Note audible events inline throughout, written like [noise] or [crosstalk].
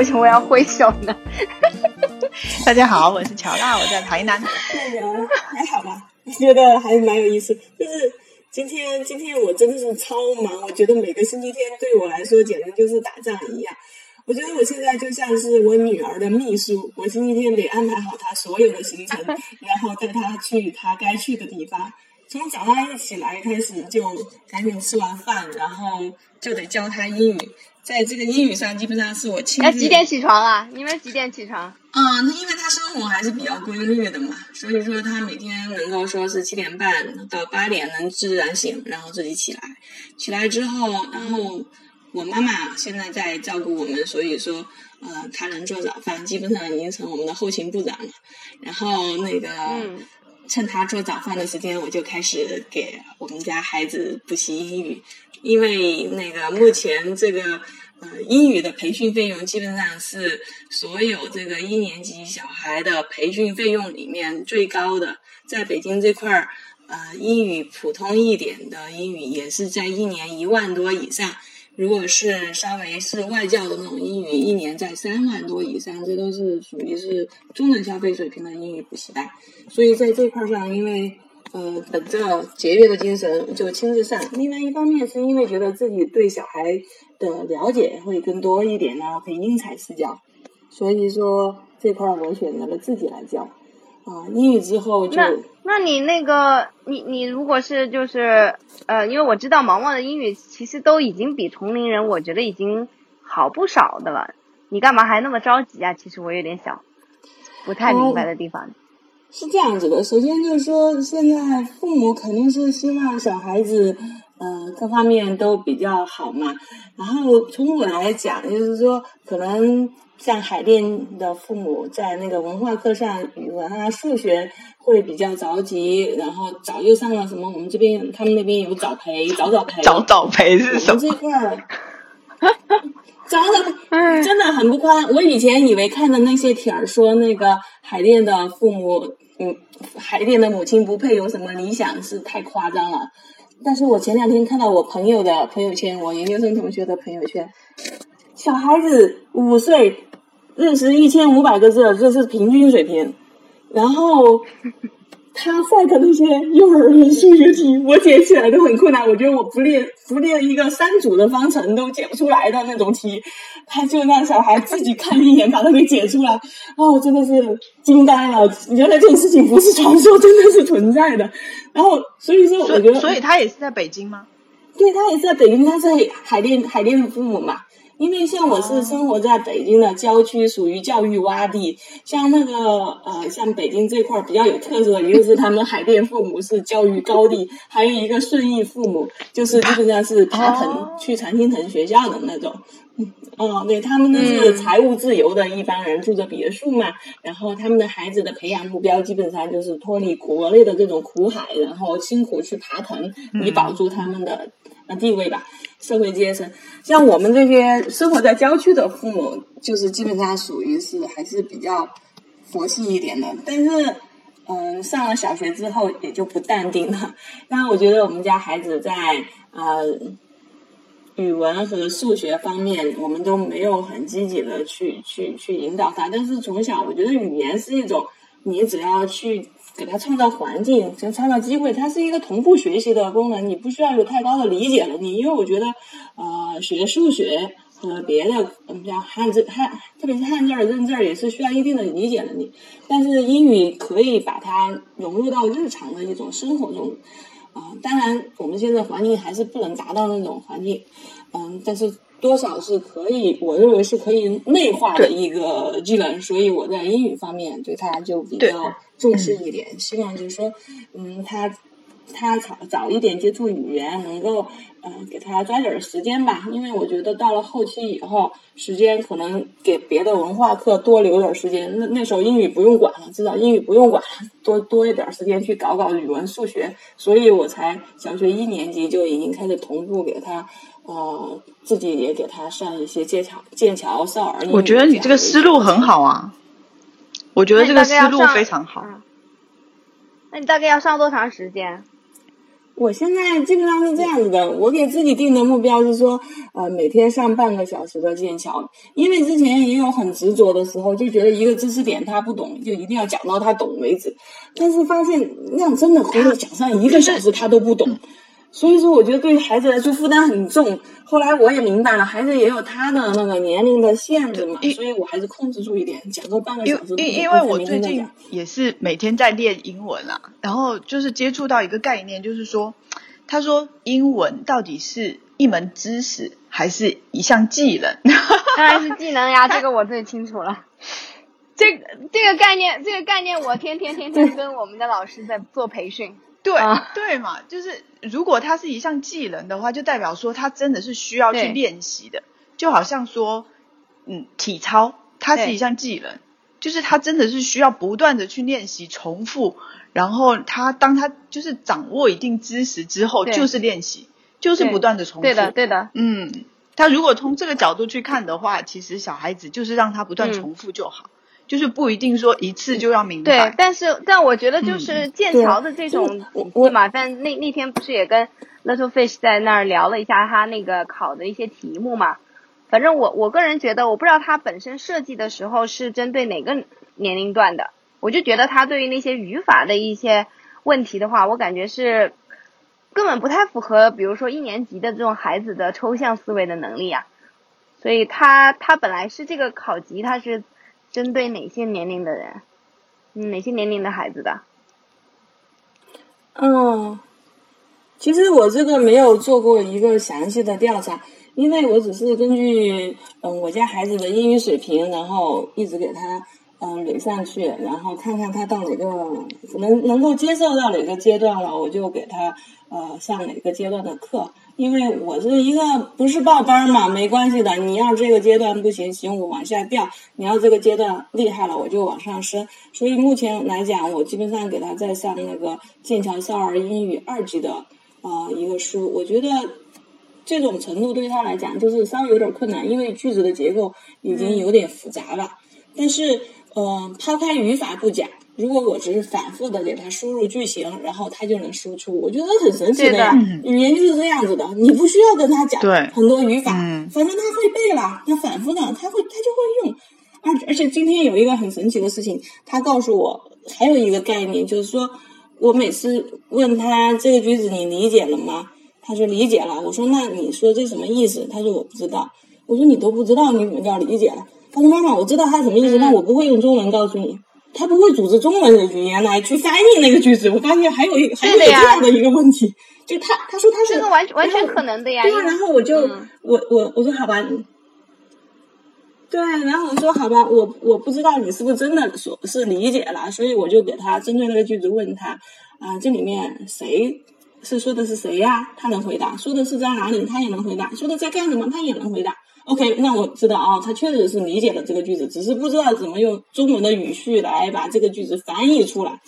为什么要挥手呢？[laughs] 大家好，我是乔娜，我在台南。那个还好吧，我觉得还蛮有意思。就是今天，今天我真的是超忙，我觉得每个星期天对我来说简直就是打仗一样。我觉得我现在就像是我女儿的秘书，我星期天得安排好她所有的行程，然后带她去她该去的地方。从早上一起来开始就赶紧吃完饭，然后就得教他英语。在这个英语上，基本上是我亲自。那几点起床啊？你们几点起床？嗯，那因为他生活还是比较规律的嘛，所以说他每天能够说是七点半到八点能自然醒，然后自己起来。起来之后，然后我妈妈现在在照顾我们，所以说呃，她能做早饭，基本上已经成我们的后勤部长了。然后那个。趁他做早饭的时间，我就开始给我们家孩子补习英语，因为那个目前这个呃英语的培训费用基本上是所有这个一年级小孩的培训费用里面最高的，在北京这块儿，呃英语普通一点的英语也是在一年一万多以上。如果是稍微是外教的那种英语，一年在三万多以上，这都是属于是中等消费水平的英语补习班。所以在这块上，因为呃本着节约的精神，就亲自上。另外一方面是因为觉得自己对小孩的了解会更多一点，呢可以因材施教。所以说这块我选择了自己来教。啊，英语之后就那那你那个你你如果是就是呃，因为我知道毛毛的英语其实都已经比同龄人我觉得已经好不少的了，你干嘛还那么着急啊？其实我有点小不太明白的地方。是这样子的，首先就是说，现在父母肯定是希望小孩子呃各方面都比较好嘛。然后从我来讲，就是说可能。像海淀的父母在那个文化课上，语文啊、数学会比较着急，然后早就上了什么？我们这边他们那边有早培，早早培。早早培是什么？这块儿，[laughs] 早早培真的很不宽。我以前以为看的那些帖儿说那个海淀的父母，嗯，海淀的母亲不配有什么理想，是太夸张了。但是我前两天看到我朋友的朋友圈，我研究生同学的朋友圈，小孩子五岁。认识一千五百个字，这是平均水平。然后他晒的那些幼儿园数学题，我解起来都很困难。我觉得我不练不练一个三组的方程都解不出来的那种题，他就让小孩自己看一眼把它给解出来。哦，真的是惊呆了！原来这种事情不是传说，真的是存在的。然后所以说，我觉得，所以他也是在北京吗？对他也是在北京，他是海淀海淀的父母嘛。因为像我是生活在北京的郊区，属于教育洼地。像那个呃，像北京这块比较有特色的，一个是他们海淀父母是教育高地，还有一个顺义父母就是基本上是爬藤去常青藤学校的那种。嗯，对他们都是财务自由的一帮人，住着别墅嘛。然后他们的孩子的培养目标基本上就是脱离国内的这种苦海，然后辛苦去爬藤，以保住他们的地位吧。社会阶层，像我们这些生活在郊区的父母，就是基本上属于是还是比较佛系一点的。但是，嗯，上了小学之后也就不淡定了。但我觉得我们家孩子在呃语文和数学方面，我们都没有很积极的去去去引导他。但是从小，我觉得语言是一种，你只要去。给他创造环境，先创造机会，它是一个同步学习的功能，你不需要有太高的理解能力。因为我觉得，呃，学数学和别的，嗯，像汉字、汉，特别是汉字认字儿也是需要一定的理解能力。但是英语可以把它融入到日常的一种生活中，啊，当然我们现在环境还是不能达到那种环境，嗯，但是。多少是可以，我认为是可以内化的一个技能，所以我在英语方面对他就比较重视一点，希望就是说，嗯，他他早早一点接触语言，能够嗯给他抓点时间吧，因为我觉得到了后期以后，时间可能给别的文化课多留点时间，那那时候英语不用管了，至少英语不用管了，多多一点时间去搞搞语文、数学，所以我才小学一年级就已经开始同步给他。呃，自己也给他上一些剑桥、剑桥少儿。我觉得你这个思路很好啊，我觉得这个思路非常好。那你大概要上多长时间？我现在基本上是这样子的，我给自己定的目标是说，呃，每天上半个小时的剑桥，因为之前也有很执着的时候，就觉得一个知识点他不懂，就一定要讲到他懂为止，但是发现那样真的回头讲上一个小时他都不懂。所以说，我觉得对于孩子来说负担很重。后来我也明白了，孩子也有他的那个年龄的限制嘛，所以我还是控制住一点，讲个半个小时。因因为我最近也是每天在练英文啊，然后就是接触到一个概念，就是说，他说英文到底是一门知识还是一项技能？[laughs] 当然是技能呀，这个我最清楚了。[laughs] 这个这个概念，这个概念我天天天天 [laughs] 跟我们的老师在做培训。对对嘛，就是如果它是一项技能的话，就代表说它真的是需要去练习的，就好像说，嗯，体操它是一项技能，就是它真的是需要不断的去练习、重复，然后他当他就是掌握一定知识之后，就是练习，就是不断的重复。对的，对的。嗯，他如果从这个角度去看的话，其实小孩子就是让他不断重复就好。就是不一定说一次就要明白，对，但是但我觉得就是剑桥的这种，我马反那那天不是也跟 Little Fish 在那儿聊了一下他那个考的一些题目嘛，反正我我个人觉得，我不知道他本身设计的时候是针对哪个年龄段的，我就觉得他对于那些语法的一些问题的话，我感觉是根本不太符合，比如说一年级的这种孩子的抽象思维的能力啊，所以他他本来是这个考级他是。针对哪些年龄的人，哪些年龄的孩子的？嗯，其实我这个没有做过一个详细的调查，因为我只是根据嗯我家孩子的英语水平，然后一直给他嗯垒上去，然后看看他到哪个能能够接受到哪个阶段了，我就给他呃上哪个阶段的课。因为我是一个不是报班嘛，没关系的。你要这个阶段不行，行我往下调；你要这个阶段厉害了，我就往上升。所以目前来讲，我基本上给他在上那个剑桥少儿英语二级的啊一个书。我觉得这种程度对他来讲就是稍微有点困难，因为句子的结构已经有点复杂了。但是，嗯，抛开语法不讲。如果我只是反复的给他输入句型，然后他就能输出，我觉得很神奇的呀。语言就是这样子的，你不需要跟他讲很多语法，反正他会背了，他反复的他会他就会用。而而且今天有一个很神奇的事情，他告诉我还有一个概念，就是说我每次问他这个句子你理解了吗？他说理解了。我说那你说这什么意思？他说我不知道。我说你都不知道，你怎么叫理解了？他说妈妈，我知道他什么意思，但我不会用中文告诉你。他不会组织中文的语言来去翻译那个句子，我发现还有一还有这样的一个问题，就他他说他是这个完完全可能的呀。对啊，然后我就我我我说好吧，对，然后我说好吧，我我不知道你是不是真的说是理解了，所以我就给他针对那个句子问他啊，这里面谁是说的是谁呀？他能回答，说的是在哪里，他也能回答，说的在干什么，他也能回答。OK，那我知道啊，他确实是理解了这个句子，只是不知道怎么用中文的语序来把这个句子翻译出来。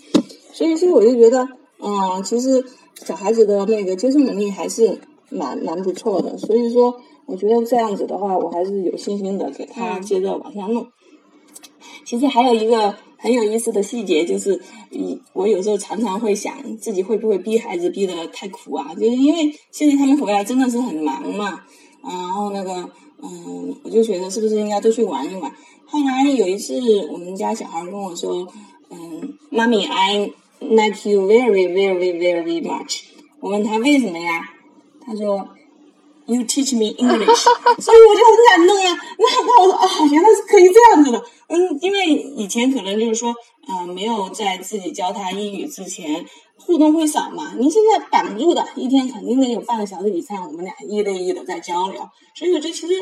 所以，所以我就觉得，嗯，其实小孩子的那个接受能力还是蛮蛮不错的。所以说，我觉得这样子的话，我还是有信心的给他接着往下弄。其实还有一个很有意思的细节，就是嗯，我有时候常常会想，自己会不会逼孩子逼得太苦啊？就是因为现在他们回来真的是很忙嘛，然后那个。嗯，我就觉得是不是应该多去玩一玩。后来有一次，我们家小孩跟我说：“嗯，妈咪，I like you very, very, very much。”我问他为什么呀？他说：“You teach me English。[laughs] ”所以我就很感动呀。那那我说啊，原来是可以这样子的。嗯，因为以前可能就是说，嗯，没有在自己教他英语之前。互动会少嘛？您现在绑住的一天肯定得有半个小时以上，我们俩一对一的在交流。所以我觉得其实，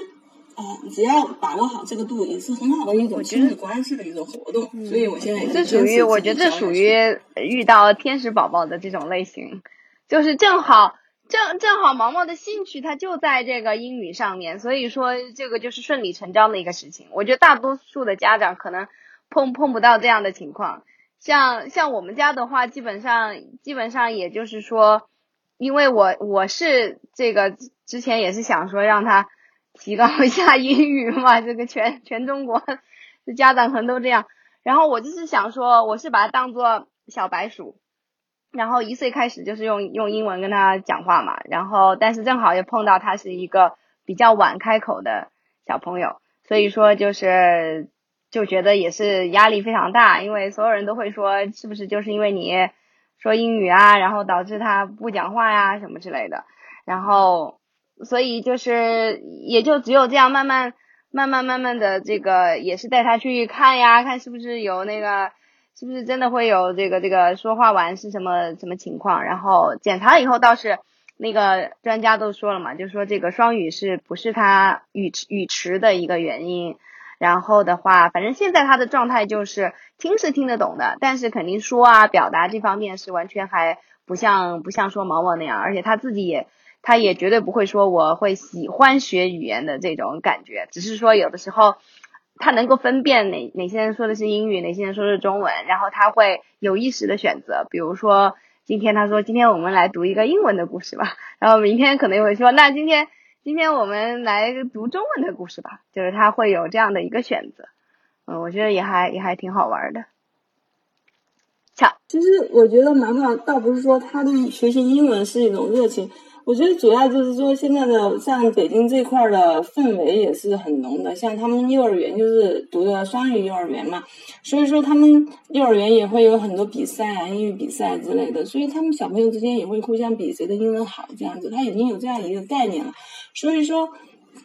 呃，只要把握好这个度，也是很好的一种亲密关系的一种活动。所以我现在这属于，我觉得这属于遇到天使宝宝的这种类型，就是正好正正好毛毛的兴趣他就在这个英语上面，所以说这个就是顺理成章的一个事情。我觉得大多数的家长可能碰碰不到这样的情况。像像我们家的话，基本上基本上也就是说，因为我我是这个之前也是想说让他提高一下英语嘛，这个全全中国的家长可能都这样。然后我就是想说，我是把它当做小白鼠，然后一岁开始就是用用英文跟他讲话嘛，然后但是正好也碰到他是一个比较晚开口的小朋友，所以说就是就觉得也是压力非常大，因为所有人都会说是不是就是因为你说英语啊，然后导致他不讲话呀什么之类的，然后所以就是也就只有这样慢慢慢慢慢慢的这个也是带他去看呀，看是不是有那个。是不是真的会有这个这个说话完是什么什么情况？然后检查以后倒是那个专家都说了嘛，就说这个双语是不是他语语迟的一个原因。然后的话，反正现在他的状态就是听是听得懂的，但是肯定说啊表达这方面是完全还不像不像说毛毛那样，而且他自己也他也绝对不会说我会喜欢学语言的这种感觉，只是说有的时候。他能够分辨哪哪些人说的是英语，哪些人说的是中文，然后他会有意识的选择。比如说，今天他说今天我们来读一个英文的故事吧，然后明天可能又会说那今天今天我们来读中文的故事吧，就是他会有这样的一个选择。嗯，我觉得也还也还挺好玩的。巧，其实我觉得毛毛倒不是说他对学习英文是一种热情。我觉得主要就是说，现在的像北京这块的氛围也是很浓的。像他们幼儿园就是读的双语幼儿园嘛，所以说他们幼儿园也会有很多比赛啊，英语比赛之类的。所以他们小朋友之间也会互相比谁的英文好，这样子，他已经有这样一个概念了。所以说，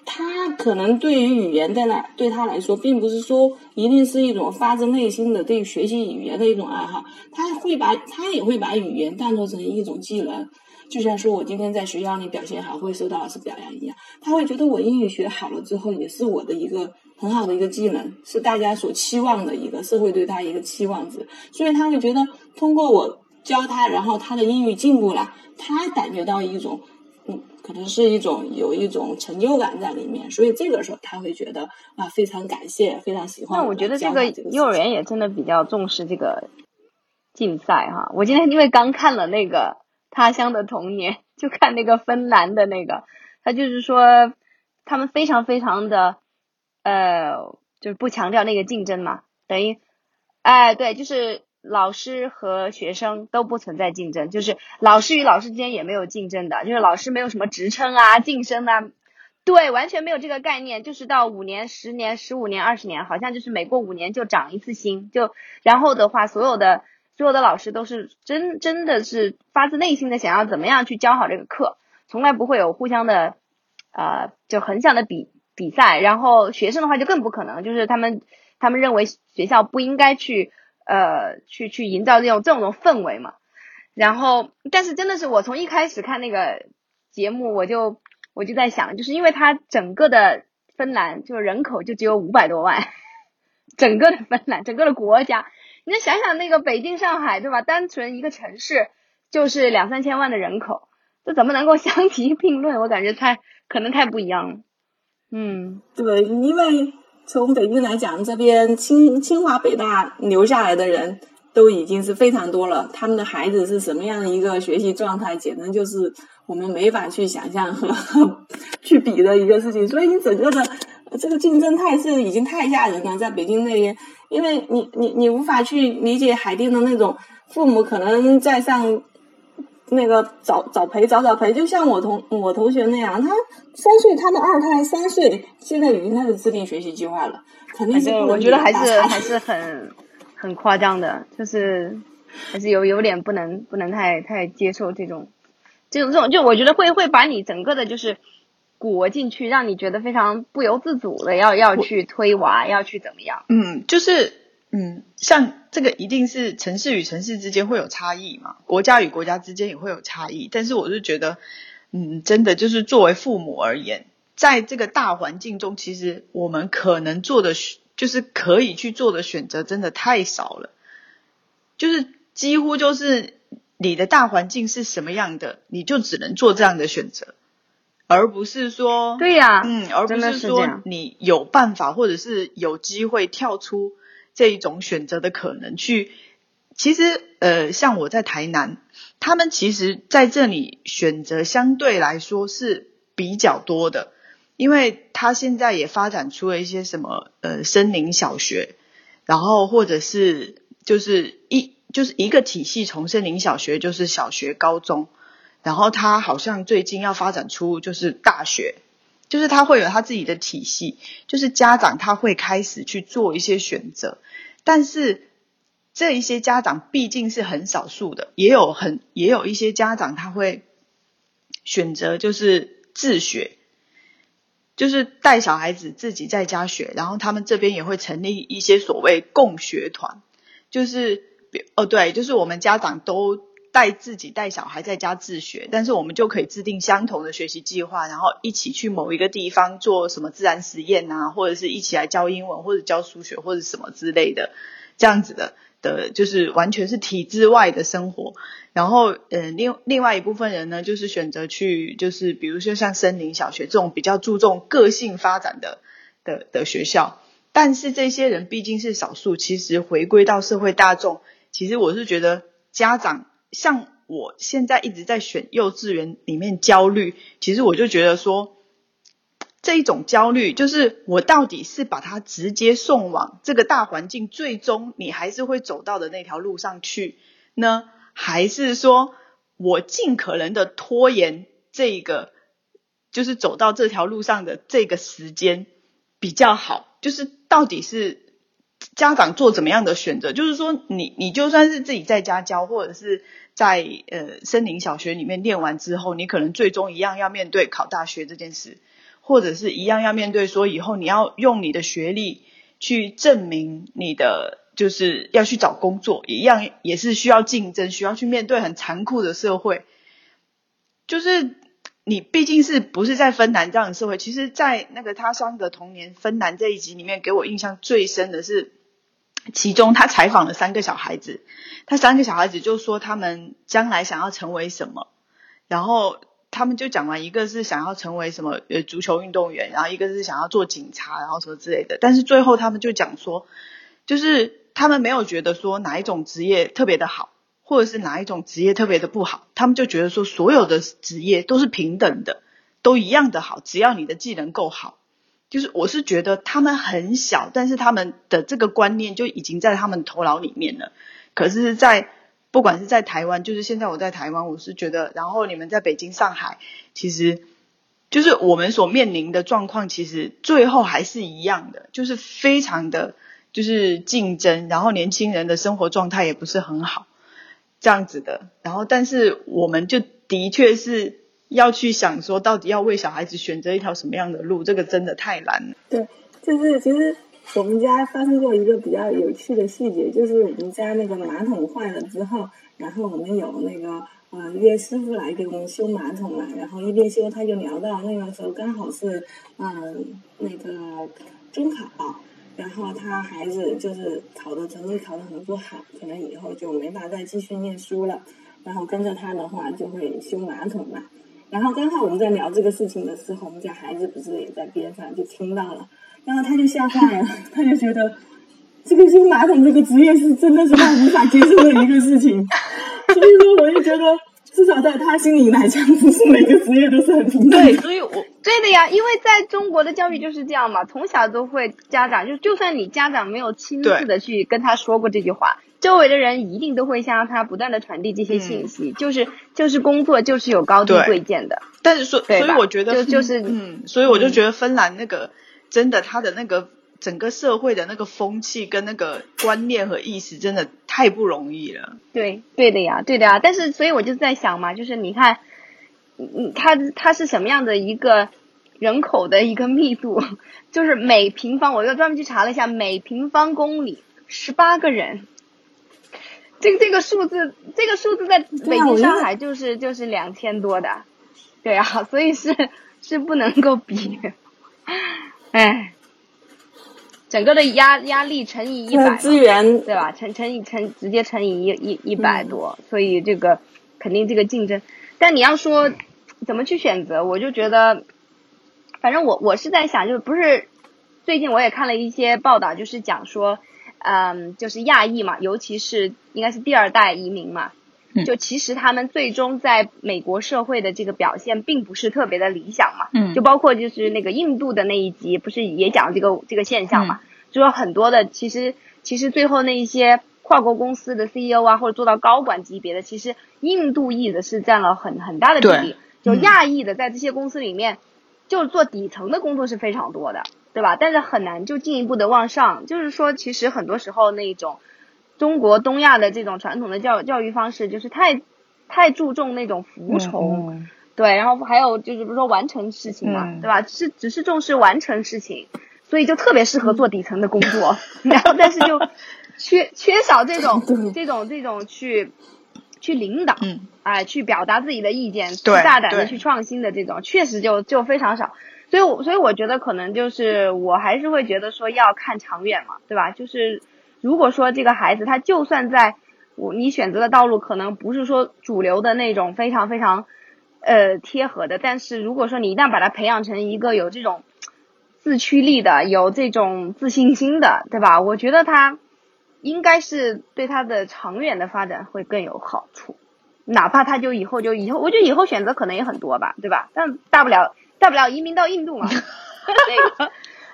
他可能对于语言在那对他来说，并不是说一定是一种发自内心的对学习语言的一种爱好，他会把他也会把语言当做成一种技能。就像说我今天在学校里表现好，会受到老师表扬一样，他会觉得我英语学好了之后，也是我的一个很好的一个技能，是大家所期望的一个社会对他一个期望值，所以他会觉得通过我教他，然后他的英语进步了，他感觉到一种，嗯，可能是一种有一种成就感在里面，所以这个时候他会觉得啊，非常感谢，非常喜欢。那我觉得这个幼儿园也真的比较重视这个竞赛哈，我今天因为刚看了那个。他乡的童年，[laughs] 就看那个芬兰的那个，他就是说，他们非常非常的，呃，就是不强调那个竞争嘛，等于，哎，对，就是老师和学生都不存在竞争，就是老师与老师之间也没有竞争的，就是老师没有什么职称啊、晋升啊，对，完全没有这个概念，就是到五年、十年、十五年、二十年，好像就是每过五年就涨一次薪，就然后的话，所有的。所有的老师都是真真的是发自内心的想要怎么样去教好这个课，从来不会有互相的，呃，就横向的比比赛。然后学生的话就更不可能，就是他们他们认为学校不应该去呃去去营造这种这种氛围嘛。然后，但是真的是我从一开始看那个节目，我就我就在想，就是因为它整个的芬兰就是人口就只有五百多万，[laughs] 整个的芬兰，整个的国家。你再想想那个北京、上海，对吧？单纯一个城市就是两三千万的人口，这怎么能够 [laughs] 相提并论？我感觉太可能太不一样了。嗯，对，因为从北京来讲，这边清清华、北大留下来的人都已经是非常多了，他们的孩子是什么样的一个学习状态，简直就是我们没法去想象和 [laughs] 去比的一个事情。所以你整个的这个竞争态势已经太吓人了，在北京那边。因为你你你无法去理解海淀的那种父母可能在上那个早早培早早培，就像我同我同学那样，他三岁他的二胎三岁，现在已经开始制定学习计划了，肯定是我觉得还是还是很很夸张的，就是还是有有点不能不能太太接受这种这种这种，就我觉得会会把你整个的就是。裹进去，让你觉得非常不由自主的要要去推娃，要去怎么样？嗯，就是嗯，像这个一定是城市与城市之间会有差异嘛，国家与国家之间也会有差异。但是我是觉得，嗯，真的就是作为父母而言，在这个大环境中，其实我们可能做的就是可以去做的选择真的太少了，就是几乎就是你的大环境是什么样的，你就只能做这样的选择。而不是说，对呀，嗯，而不是说你有办法或者是有机会跳出这一种选择的可能去。其实，呃，像我在台南，他们其实在这里选择相对来说是比较多的，因为他现在也发展出了一些什么呃森林小学，然后或者是就是一就是一个体系，从森林小学就是小学、高中，然后他好像最近要发展出就是大学，就是他会有他自己的体系，就是家长他会开始去做一些选择，但是这一些家长毕竟是很少数的，也有很也有一些家长他会选择就是自学。就是带小孩子自己在家学，然后他们这边也会成立一些所谓共学团，就是哦对，就是我们家长都带自己带小孩在家自学，但是我们就可以制定相同的学习计划，然后一起去某一个地方做什么自然实验啊，或者是一起来教英文或者教数学或者什么之类的，这样子的。的就是完全是体制外的生活，然后呃另另外一部分人呢，就是选择去就是比如说像森林小学这种比较注重个性发展的的的学校，但是这些人毕竟是少数，其实回归到社会大众，其实我是觉得家长像我现在一直在选幼稚园里面焦虑，其实我就觉得说。这一种焦虑，就是我到底是把它直接送往这个大环境，最终你还是会走到的那条路上去呢？还是说我尽可能的拖延这个，就是走到这条路上的这个时间比较好？就是到底是家长做怎么样的选择？就是说，你你就算是自己在家教，或者是在呃森林小学里面练完之后，你可能最终一样要面对考大学这件事。或者是一样要面对说以后你要用你的学历去证明你的就是要去找工作，一样也是需要竞争，需要去面对很残酷的社会。就是你毕竟是不是在芬兰这样的社会？其实，在那个他乡的童年芬兰这一集里面，给我印象最深的是，其中他采访了三个小孩子，他三个小孩子就说他们将来想要成为什么，然后。他们就讲完，一个是想要成为什么呃足球运动员，然后一个是想要做警察，然后什么之类的。但是最后他们就讲说，就是他们没有觉得说哪一种职业特别的好，或者是哪一种职业特别的不好，他们就觉得说所有的职业都是平等的，都一样的好，只要你的技能够好。就是我是觉得他们很小，但是他们的这个观念就已经在他们头脑里面了。可是，在不管是在台湾，就是现在我在台湾，我是觉得，然后你们在北京、上海，其实就是我们所面临的状况，其实最后还是一样的，就是非常的，就是竞争，然后年轻人的生活状态也不是很好，这样子的。然后，但是我们就的确是要去想说，到底要为小孩子选择一条什么样的路，这个真的太难了。对，就是其实。我们家发生过一个比较有趣的细节，就是我们家那个马桶坏了之后，然后我们有那个呃约师傅来给我们修马桶嘛，然后一边修他就聊到那个时候刚好是嗯那个中考，然后他孩子就是考的成绩考得很不好，可能以后就没法再继续念书了，然后跟着他的话就会修马桶嘛，然后刚好我们在聊这个事情的时候，我们家孩子不是也在边上就听到了。然后他就吓坏了，[laughs] 他就觉得这个修马桶这个职业是真的是他无法接受的一个事情，所以说我就觉得至少在他心里来讲，不是每个职业都是很平等。对，所以我对的呀，因为在中国的教育就是这样嘛，从小都会家长就就算你家长没有亲自的去跟他说过这句话，周围的人一定都会向他不断的传递这些信息，就是就是工作就是有高低贵贱的。但是所，所以我觉得就就是嗯，所以我就觉得芬兰那个。真的，他的那个整个社会的那个风气跟那个观念和意识，真的太不容易了。对，对的呀，对的呀。但是，所以我就在想嘛，就是你看，嗯，他他是什么样的一个人口的一个密度？[laughs] 就是每平方，我又专门去查了一下，每平方公里十八个人。这个这个数字，这个数字在北京、上海就是就是两千多的，对啊，所以是是不能够比。哎，整个的压压力乘以一百，资源对吧？乘乘以乘直接乘以一一一百多，所以这个肯定这个竞争。但你要说怎么去选择，我就觉得，反正我我是在想，就是不是最近我也看了一些报道，就是讲说，嗯，就是亚裔嘛，尤其是应该是第二代移民嘛。就其实他们最终在美国社会的这个表现并不是特别的理想嘛，嗯，就包括就是那个印度的那一集，不是也讲这个这个现象嘛？就说很多的其实其实最后那一些跨国公司的 CEO 啊，或者做到高管级别的，其实印度裔的是占了很很大的比例。就亚裔的在这些公司里面，就做底层的工作是非常多的，对吧？但是很难就进一步的往上。就是说，其实很多时候那种中国东亚的这种传统的教教育方式，就是太太注重那种服从，对，然后还有就是比如说完成事情嘛，对吧？是只是重视完成事情，所以就特别适合做底层的工作，[laughs] 然后但是就缺缺少这种这种这种去。去领导，嗯，哎，去表达自己的意见，去大胆的去创新的这种，确实就就非常少。所以，我所以我觉得可能就是我还是会觉得说要看长远嘛，对吧？就是如果说这个孩子他就算在我你选择的道路可能不是说主流的那种非常非常呃贴合的，但是如果说你一旦把他培养成一个有这种自驱力的、有这种自信心的，对吧？我觉得他。应该是对他的长远的发展会更有好处，哪怕他就以后就以后，我觉得以后选择可能也很多吧，对吧？但大不了大不了移民到印度嘛。[laughs] 那个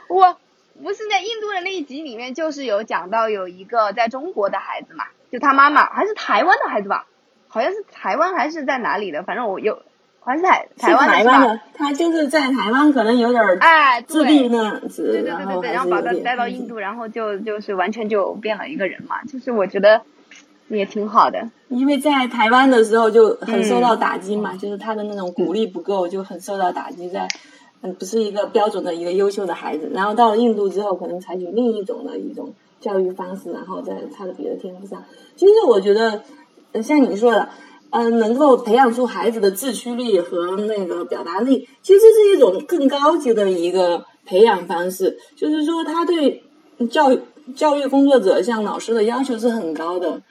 我不是在印度的那一集里面，就是有讲到有一个在中国的孩子嘛，就他妈妈还是台湾的孩子吧，好像是台湾还是在哪里的，反正我有。还是台台湾的，他就是在台湾可能有点哎自闭那样子，对对对对对，然后把他带到印度，然后就就是完全就变了一个人嘛，就是我觉得也挺好的。因为在台湾的时候就很受到打击嘛，就是他的那种鼓励不够，就很受到打击，在嗯不是一个标准的一个优秀的孩子。然后到了印度之后，可能采取另一种的一种教育方式，然后在他的别的天赋上，其实我觉得像你说的。嗯，能够培养出孩子的自驱力和那个表达力，其实是一种更高级的一个培养方式。就是说，他对教育教育工作者像老师的要求是很高的。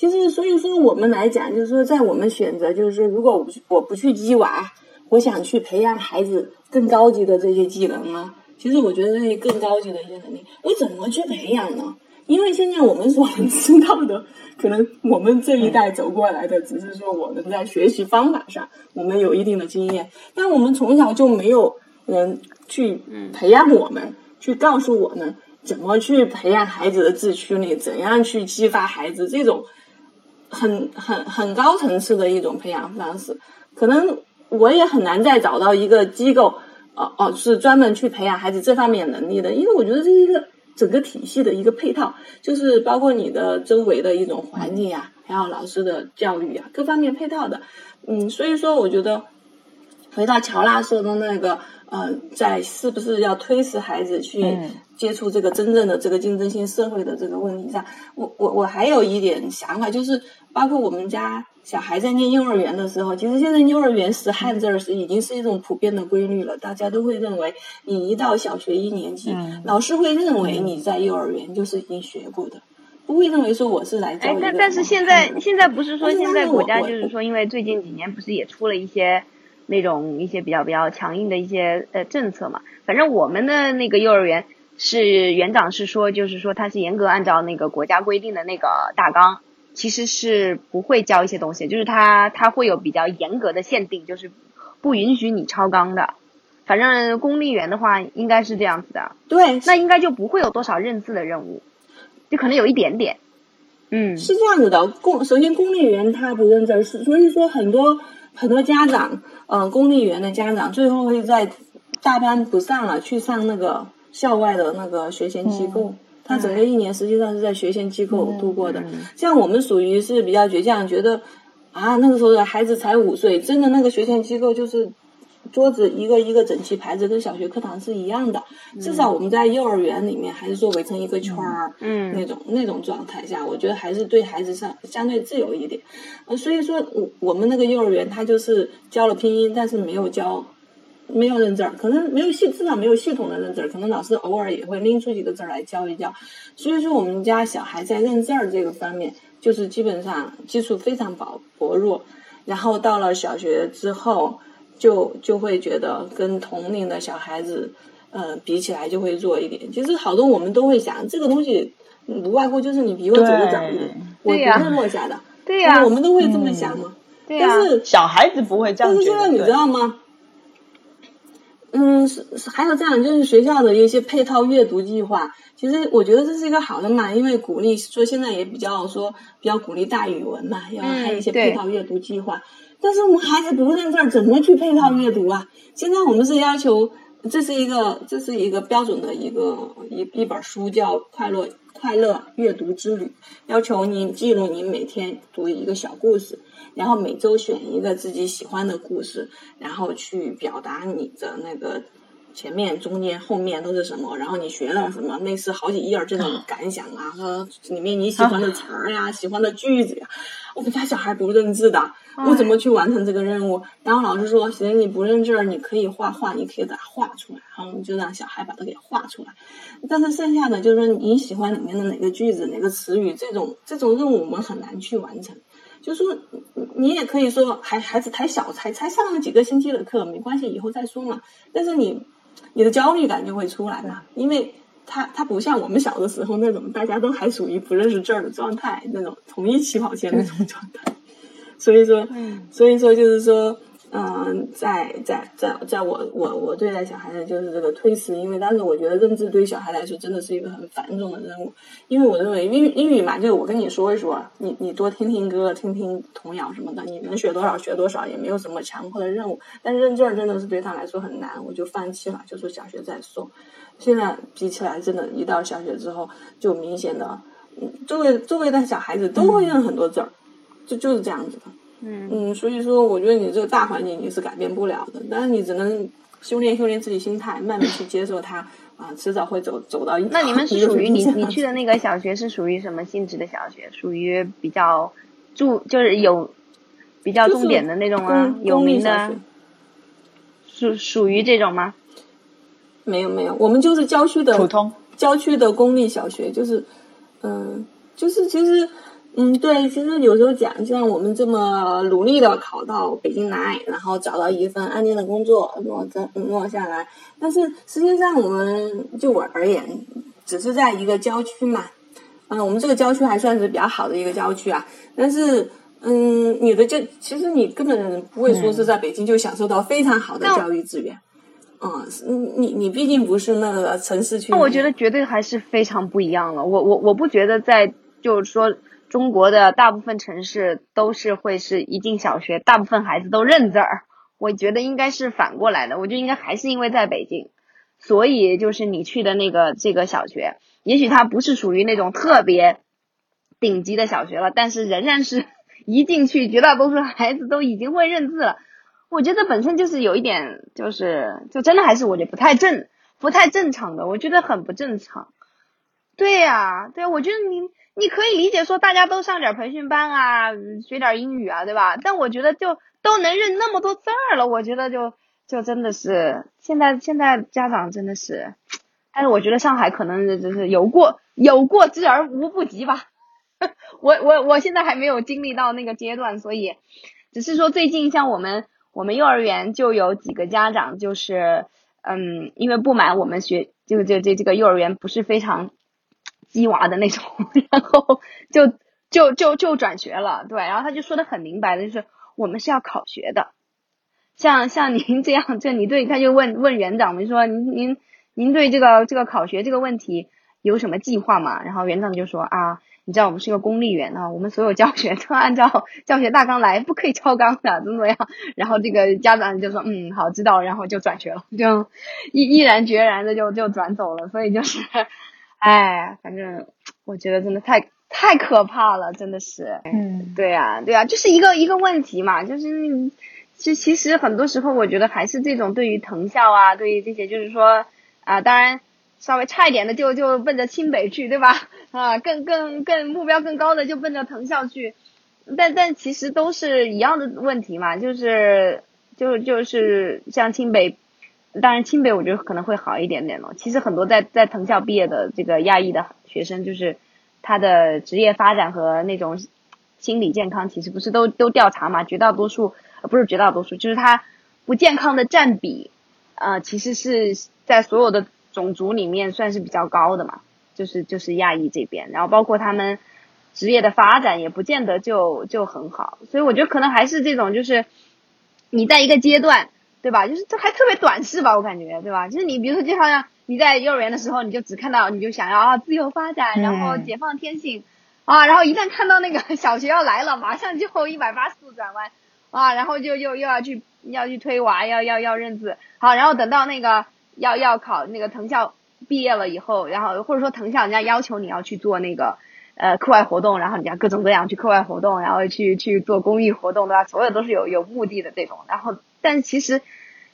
其实，所以说我们来讲，就是说，在我们选择，就是说，如果我不我不去鸡娃，我想去培养孩子更高级的这些技能呢？其实，我觉得这些更高级的一些能力，我怎么去培养呢？因为现在我们所知道的。可能我们这一代走过来的，只是说我们在学习方法上，我们有一定的经验，但我们从小就没有人去培养我们，去告诉我们怎么去培养孩子的自驱力，怎样去激发孩子这种很很很高层次的一种培养方式。可能我也很难再找到一个机构，哦哦，是专门去培养孩子这方面能力的，因为我觉得这是一个。整个体系的一个配套，就是包括你的周围的一种环境呀，还有老师的教育呀，各方面配套的。嗯，所以说我觉得，回到乔纳说的那个，呃，在是不是要推迟孩子去接触这个真正的这个竞争性社会的这个问题上，我我我还有一点想法，就是包括我们家。小孩在念幼儿园的时候，其实现在幼儿园识汉字儿是已经是一种普遍的规律了。大家都会认为，你一到小学一年级，老师会认为你在幼儿园就是已经学过的，不会认为说我是来教。哎，但但是现在现在不是说现在国家就是说，因为最近几年不是也出了一些那种一些比较比较强硬的一些呃政策嘛？反正我们的那个幼儿园是园长是说，就是说他是严格按照那个国家规定的那个大纲。其实是不会教一些东西，就是他他会有比较严格的限定，就是不允许你超纲的。反正公立园的话应该是这样子的，对，那应该就不会有多少认字的任务，就可能有一点点。嗯，是这样子的。公首先公立园他不认字，所以说很多很多家长，嗯，公立园的家长最后会在大班不上了，去上那个校外的那个学前机构。他整个一年实际上是在学前机构度过的，像我们属于是比较倔强，觉得啊那个时候的孩子才五岁，真的那个学前机构就是桌子一个一个整齐排着，跟小学课堂是一样的。至少我们在幼儿园里面还是说围成一个圈儿，嗯，那种那种状态下，我觉得还是对孩子相相对自由一点。呃，所以说我我们那个幼儿园他就是教了拼音，但是没有教。没有认字儿，可能没有系，至少没有系统的认字儿。可能老师偶尔也会拎出几个字儿来教一教。所以说，我们家小孩在认字儿这个方面，就是基本上基础非常薄薄弱。然后到了小学之后，就就会觉得跟同龄的小孩子，呃，比起来就会弱一点。其实好多我们都会想，这个东西无外乎就是你比我走的早一点，我不会落下的。对呀，我们都会这么想嘛。对呀。但是小孩子不会这样觉得。但是现在你知道吗？嗯，是是还有这样，就是学校的一些配套阅读计划，其实我觉得这是一个好的嘛，因为鼓励说现在也比较说比较鼓励大语文嘛，要还有一些配套阅读计划。但是我们孩子不认字儿，怎么去配套阅读啊？现在我们是要求，这是一个这是一个标准的一个一一本书，叫《快乐快乐阅读之旅》，要求你记录你每天读一个小故事，然后每周选一个自己喜欢的故事，然后去表达你的那个前面、中间、后面都是什么，然后你学了什么，类似好几页这种感想啊，和里面你喜欢的词儿呀、喜欢的句子呀。我们家小孩不认字的。我怎么去完成这个任务？然后老师说：“行，你不认字儿，你可以画画，你可以把它画出来。”然后我们就让小孩把它给画出来。但是剩下的就是说你喜欢里面的哪个句子、哪个词语，这种这种任务我们很难去完成。就说你也可以说，孩孩子太小，才才上了几个星期的课，没关系，以后再说嘛。但是你你的焦虑感就会出来嘛，因为他他不像我们小的时候那种大家都还属于不认识字儿的状态，那种同一起跑线那种状态。[laughs] 所以说，所以说就是说，嗯，在在在在我我我对待小孩的就是这个推迟，因为当时我觉得认字对小孩来说真的是一个很繁重的任务，因为我认为英语英语嘛，就是我跟你说一说，你你多听听歌，听听童谣什么的，你能学多少学多少，也没有什么强迫的任务。但是认字真的是对他来说很难，我就放弃了，就说小学再说。现在比起来，真的，一到小学之后，就明显的，嗯，周围周围的小孩子都会认很多字儿。就就是这样子的，嗯嗯，所以说我觉得你这个大环境你是改变不了的，但是你只能修炼修炼自己心态，慢慢去接受它啊，迟早会走走到一。那你们是属于 [laughs] 你你去的那个小学是属于什么性质的小学？属于比较注就是有比较重点的那种吗？有名的，属属于这种吗？没有没有，我们就是郊区的普通郊区的公立小学，就是嗯，就是其实。嗯，对，其实有时候讲，像我们这么努力的考到北京来，然后找到一份安定的工作，落在落下来，但是实际上我们就我而言，只是在一个郊区嘛，嗯，我们这个郊区还算是比较好的一个郊区啊，但是嗯，你的就其实你根本不会说是在北京就享受到非常好的教育资源，嗯，你你毕竟不是那个城市区，那我觉得绝对还是非常不一样了，我我我不觉得在就是说。中国的大部分城市都是会是一进小学，大部分孩子都认字儿。我觉得应该是反过来的，我觉得应该还是因为在北京，所以就是你去的那个这个小学，也许它不是属于那种特别顶级的小学了，但是仍然是一进去，绝大多数孩子都已经会认字了。我觉得本身就是有一点，就是就真的还是我觉得不太正，不太正常的，我觉得很不正常。对呀，对，我觉得你。你可以理解说大家都上点培训班啊，学点英语啊，对吧？但我觉得就都能认那么多字儿了，我觉得就就真的是现在现在家长真的是，但是我觉得上海可能就是有过有过之而无不及吧。[laughs] 我我我现在还没有经历到那个阶段，所以只是说最近像我们我们幼儿园就有几个家长就是嗯，因为不满我们学就就这这个幼儿园不是非常。鸡娃的那种，[laughs] 然后就就就就转学了，对，然后他就说的很明白的，就是我们是要考学的，像像您这样，就你对他就问问园长，就说您您您对这个这个考学这个问题有什么计划吗？然后园长就说啊，你知道我们是个公立园啊，我们所有教学都按照教学大纲来，不可以超纲的，怎么怎么样？然后这个家长就说嗯好知道，然后就转学了，就 [laughs] 毅毅然决然的就就转走了，所以就是。哎，反正我觉得真的太太可怕了，真的是。嗯，对呀，对呀，就是一个一个问题嘛，就是其其实很多时候我觉得还是这种对于藤校啊，对于这些就是说啊，当然稍微差一点的就就奔着清北去，对吧？[laughs] 啊，更更更目标更高的就奔着藤校去，但但其实都是一样的问题嘛，就是就就是像清北。当然，清北我觉得可能会好一点点咯。其实很多在在藤校毕业的这个亚裔的学生，就是他的职业发展和那种心理健康，其实不是都都调查嘛？绝大多数不是绝大多数，就是他不健康的占比，呃，其实是在所有的种族里面算是比较高的嘛。就是就是亚裔这边，然后包括他们职业的发展也不见得就就很好。所以我觉得可能还是这种，就是你在一个阶段。对吧？就是这还特别短视吧，我感觉，对吧？就是你比如说，就好像你在幼儿园的时候，你就只看到你就想要啊自由发展，然后解放天性，啊，然后一旦看到那个 [laughs] 小学要来了，马上就一百八十度转弯，啊，然后就又又要去要去推娃，要要要认字，好，然后等到那个要要考那个藤校毕业了以后，然后或者说藤校人家要求你要去做那个。呃，课外活动，然后你要各种各样去课外活动，然后去去做公益活动，对吧？所有都是有有目的的这种。然后，但其实，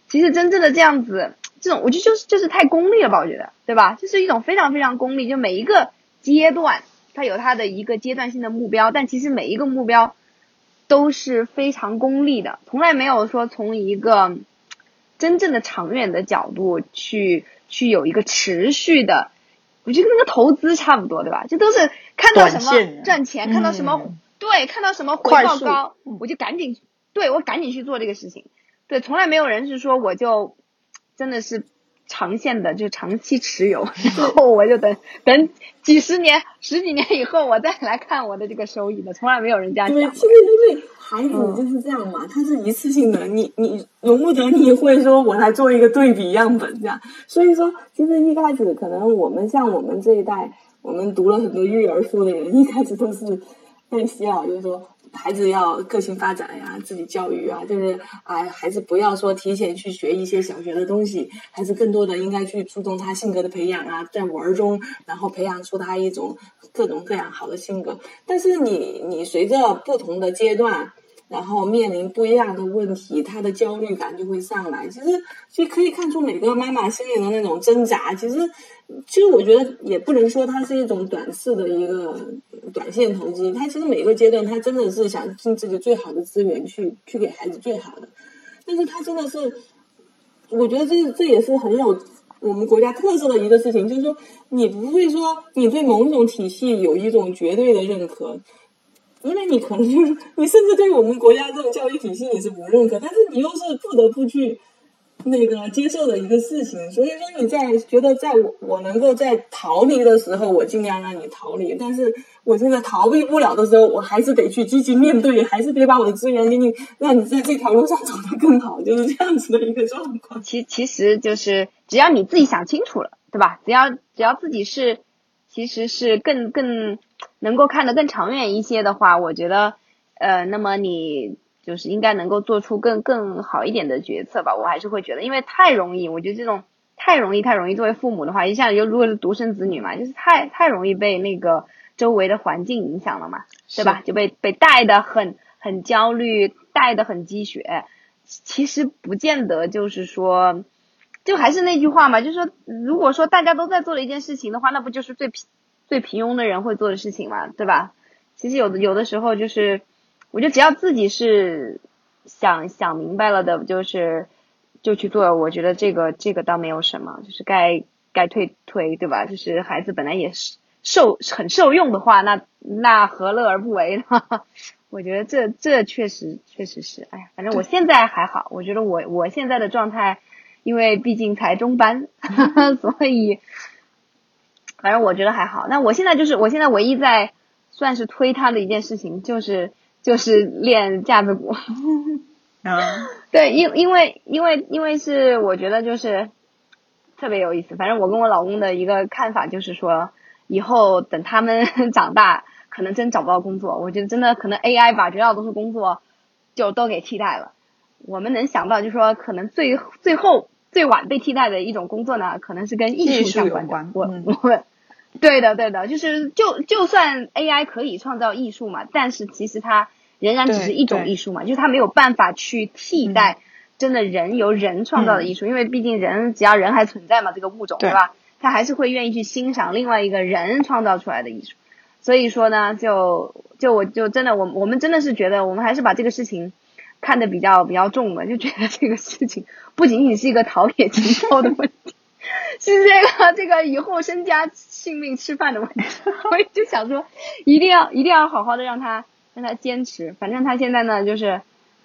其实真正的这样子，这种我觉得就是就是太功利了吧？我觉得，对吧？就是一种非常非常功利，就每一个阶段它有它的一个阶段性的目标，但其实每一个目标都是非常功利的，从来没有说从一个真正的长远的角度去去有一个持续的。我觉得跟那个投资差不多，对吧？这都是看到什么赚钱，看到什么对，看到什么回报高，我就赶紧对我赶紧去做这个事情。对，从来没有人是说我就真的是。长线的就长期持有，然后我就等等几十年、十几年以后，我再来看我的这个收益的，从来没有人这样讲。对，其实因为孩子就是这样嘛，他是一次性的，你你容不得你会说我来做一个对比样本这样。所以说，其实一开始可能我们像我们这一代，我们读了很多育儿书的人，一开始都是被洗脑就是说。孩子要个性发展呀，自己教育啊，就是啊，孩子不要说提前去学一些小学的东西，孩子更多的应该去注重他性格的培养啊，在玩中，然后培养出他一种各种各样好的性格。但是你你随着不同的阶段。然后面临不一样的问题，他的焦虑感就会上来。其实，其实可以看出每个妈妈心里的那种挣扎。其实，其实我觉得也不能说它是一种短视的一个短线投资。他其实每个阶段，他真的是想尽自己最好的资源去去给孩子最好的。但是他真的是，我觉得这这也是很有我们国家特色的一个事情，就是说你不会说你对某种体系有一种绝对的认可。因为你可能就是你，甚至对我们国家这种教育体系你是不认可，但是你又是不得不去 [laughs] 那个接受的一个事情。所以说你在觉得在我我能够在逃离的时候，我尽量让你逃离；但是我现在逃避不了的时候，我还是得去积极面对，还是得把我的资源给你，让你在这条路上走得更好，就是这样子的一个状况。其其实就是只要你自己想清楚了，对吧？只要只要自己是。其实是更更能够看得更长远一些的话，我觉得，呃，那么你就是应该能够做出更更好一点的决策吧。我还是会觉得，因为太容易，我觉得这种太容易太容易。作为父母的话，一下就如果是独生子女嘛，就是太太容易被那个周围的环境影响了嘛，对吧？就被被带的很很焦虑，带的很积雪。其实不见得就是说。就还是那句话嘛，就是说，如果说大家都在做的一件事情的话，那不就是最平最平庸的人会做的事情嘛，对吧？其实有的有的时候就是，我觉得只要自己是想想明白了的，就是就去做。我觉得这个这个倒没有什么，就是该该推推，对吧？就是孩子本来也是受很受用的话，那那何乐而不为呢？[laughs] 我觉得这这确实确实是，哎呀，反正我现在还好，我觉得我我现在的状态。因为毕竟才中班，[laughs] 所以反正我觉得还好。那我现在就是，我现在唯一在算是推他的一件事情，就是就是练架子鼓。[laughs] 啊，[laughs] 对，因因为因为因为是我觉得就是特别有意思。反正我跟我老公的一个看法就是说，以后等他们 [laughs] 长大，可能真找不到工作。我觉得真的可能 AI 把绝大多数工作就都给替代了。我们能想到，就是说可能最最后。最晚被替代的一种工作呢，可能是跟艺术相关的。我我们对的对的，就是就就算 AI 可以创造艺术嘛，但是其实它仍然只是一种艺术嘛，就是它没有办法去替代真的人由人创造的艺术，因为毕竟人只要人还存在嘛，这个物种对吧？他还是会愿意去欣赏另外一个人创造出来的艺术。所以说呢，就就我就真的我我们真的是觉得，我们还是把这个事情。看的比较比较重的，就觉得这个事情不仅仅是一个陶冶情操的问题，[laughs] 是这个这个以后身家性命吃饭的问题。[laughs] 我就想说，一定要一定要好好的让他让他坚持。反正他现在呢，就是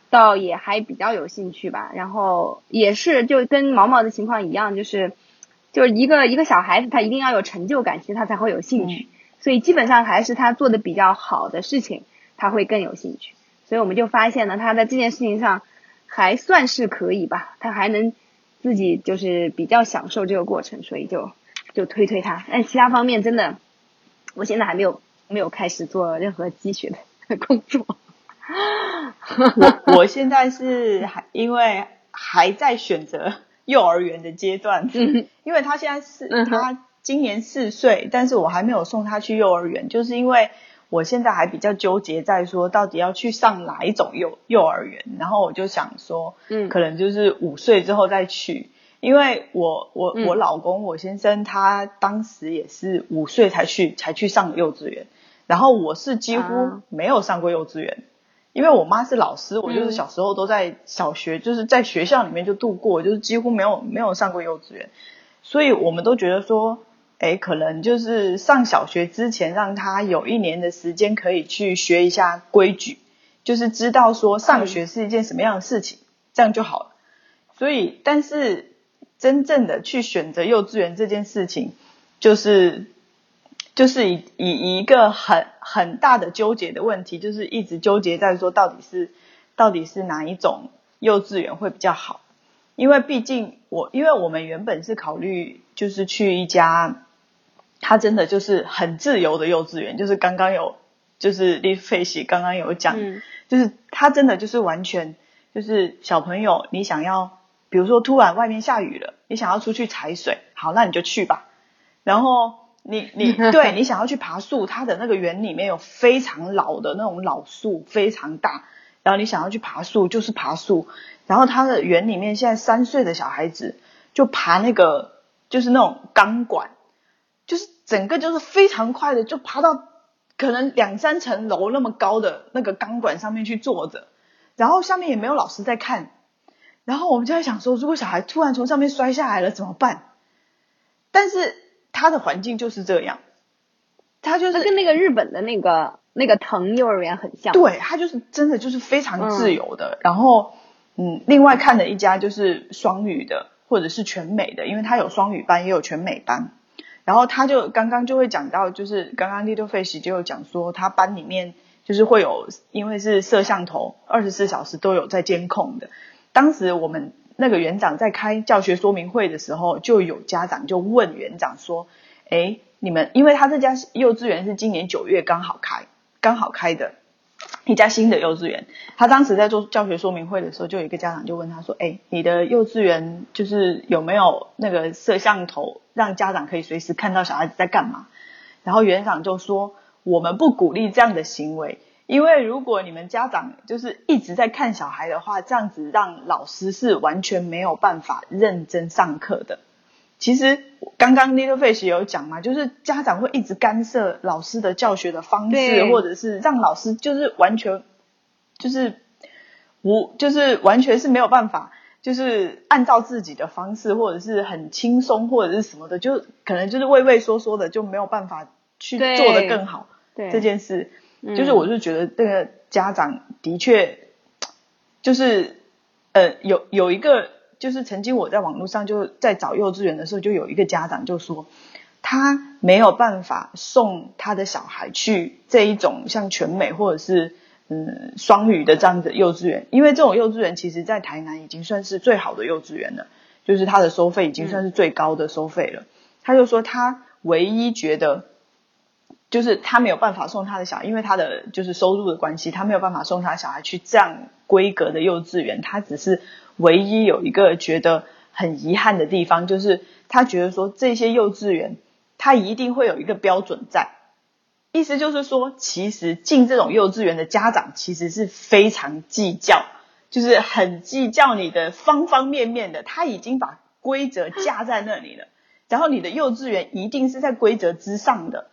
倒也还比较有兴趣吧。然后也是就跟毛毛的情况一样，就是就是一个一个小孩子，他一定要有成就感，其实他才会有兴趣。所以基本上还是他做的比较好的事情，他会更有兴趣。所以我们就发现呢，他在这件事情上还算是可以吧，他还能自己就是比较享受这个过程，所以就就推推他。但其他方面真的，我现在还没有没有开始做任何积雪的 [laughs] 工作。我我现在是还因为还在选择幼儿园的阶段，因为他现在是他今年四岁，但是我还没有送他去幼儿园，就是因为我现在还比较纠结在说到底要去上哪一种幼幼儿园，然后我就想说，嗯，可能就是五岁之后再去，因为我我我老公我先生他当时也是五岁才去才去上幼稚园，然后我是几乎没有上过幼稚园。因为我妈是老师，我就是小时候都在小学，就是在学校里面就度过，就是几乎没有没有上过幼稚园，所以我们都觉得说，哎，可能就是上小学之前让他有一年的时间可以去学一下规矩，就是知道说上学是一件什么样的事情，这样就好了。所以，但是真正的去选择幼稚园这件事情，就是。就是以以一个很很大的纠结的问题，就是一直纠结在说到底是到底是哪一种幼稚园会比较好？因为毕竟我因为我们原本是考虑就是去一家，他真的就是很自由的幼稚园，就是刚刚有就是李费喜刚刚有讲，就是他真的就是完全就是小朋友你想要，比如说突然外面下雨了，你想要出去踩水，好，那你就去吧，然后。你你对你想要去爬树，它的那个园里面有非常老的那种老树，非常大。然后你想要去爬树，就是爬树。然后它的园里面现在三岁的小孩子就爬那个，就是那种钢管，就是整个就是非常快的，就爬到可能两三层楼那么高的那个钢管上面去坐着。然后下面也没有老师在看。然后我们就在想说，如果小孩突然从上面摔下来了怎么办？但是。他的环境就是这样，他就是跟那个日本的那个那个藤幼儿园很像。对，他就是真的就是非常自由的。然后，嗯，另外看的一家就是双语的或者是全美的，因为他有双语班也有全美班。然后他就刚刚就会讲到，就是刚刚 Little Fish 就有讲说，他班里面就是会有，因为是摄像头，二十四小时都有在监控的。当时我们。那个园长在开教学说明会的时候，就有家长就问园长说：“哎，你们因为他这家 [laughs] 幼稚园是今年九月刚好开，刚好开的一家新的幼稚园。他当时在做教学说明会的时候，就有一个家长就问他说：‘哎，你的幼稚园就是有没有那个摄像头，让家长可以随时看到小孩子在干嘛？’然后园长就说：‘我们不鼓励这样的行为。’因为如果你们家长就是一直在看小孩的话，这样子让老师是完全没有办法认真上课的。其实刚刚 Little Fish 有讲嘛，就是家长会一直干涉老师的教学的方式，或者是让老师就是完全就是无就是完全是没有办法，就是按照自己的方式，或者是很轻松或者是什么的，就可能就是畏畏缩缩的，就没有办法去做的更好这件事。就是，我是觉得这个家长的确，就是呃，有有一个，就是曾经我在网络上就在找幼稚园的时候，就有一个家长就说，他没有办法送他的小孩去这一种像全美或者是嗯双语的这样的幼稚园，因为这种幼稚园其实在台南已经算是最好的幼稚园了，就是他的收费已经算是最高的收费了。他就说他唯一觉得。就是他没有办法送他的小孩，因为他的就是收入的关系，他没有办法送他小孩去这样规格的幼稚园。他只是唯一有一个觉得很遗憾的地方，就是他觉得说这些幼稚园，他一定会有一个标准在。意思就是说，其实进这种幼稚园的家长其实是非常计较，就是很计较你的方方面面的。他已经把规则架在那里了，然后你的幼稚园一定是在规则之上的。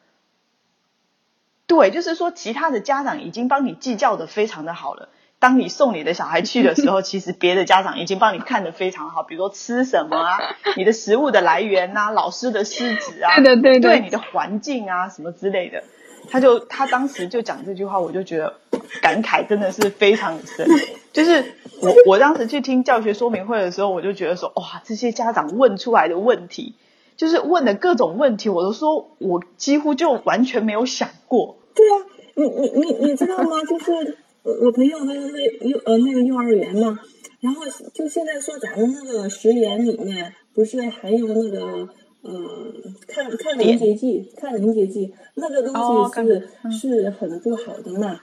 对，就是说，其他的家长已经帮你计较的非常的好了。当你送你的小孩去的时候，[laughs] 其实别的家长已经帮你看的非常好，比如说吃什么啊，你的食物的来源啊，老师的师职啊，[laughs] 对的对对，你的环境啊，什么之类的。他就他当时就讲这句话，我就觉得感慨真的是非常深。就是我我当时去听教学说明会的时候，我就觉得说，哇，这些家长问出来的问题。就是问的各种问题，我都说我几乎就完全没有想过。对啊，你你你你知道吗？[laughs] 就是我朋友那个幼呃那个幼儿园嘛，然后就现在说咱们那个食盐里面不是含有那个呃看看凝结剂，看凝结剂那个东西是、是很不好的嘛，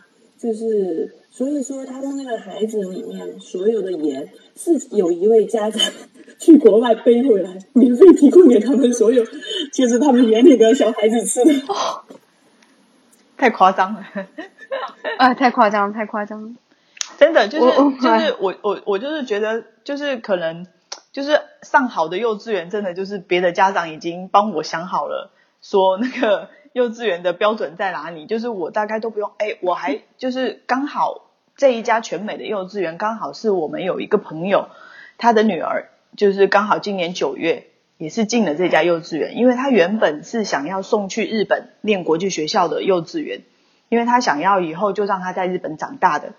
就是所以说他们那个孩子里面所有的盐是有一位家长 [laughs] 去国外背回来，免费提供给他们所有，就是他们眼里的小孩子吃的。[laughs] 太夸张了，[laughs] 啊，太夸张，太夸张了。真的就是就是我我我就是觉得就是可能就是上好的幼稚园，真的就是别的家长已经帮我想好了，说那个幼稚园的标准在哪里，就是我大概都不用哎，我还 [laughs] 就是刚好这一家全美的幼稚园刚好是我们有一个朋友，他的女儿就是刚好今年九月也是进了这家幼稚园，因为他原本是想要送去日本念国际学校的幼稚园，因为他想要以后就让他在日本长大的。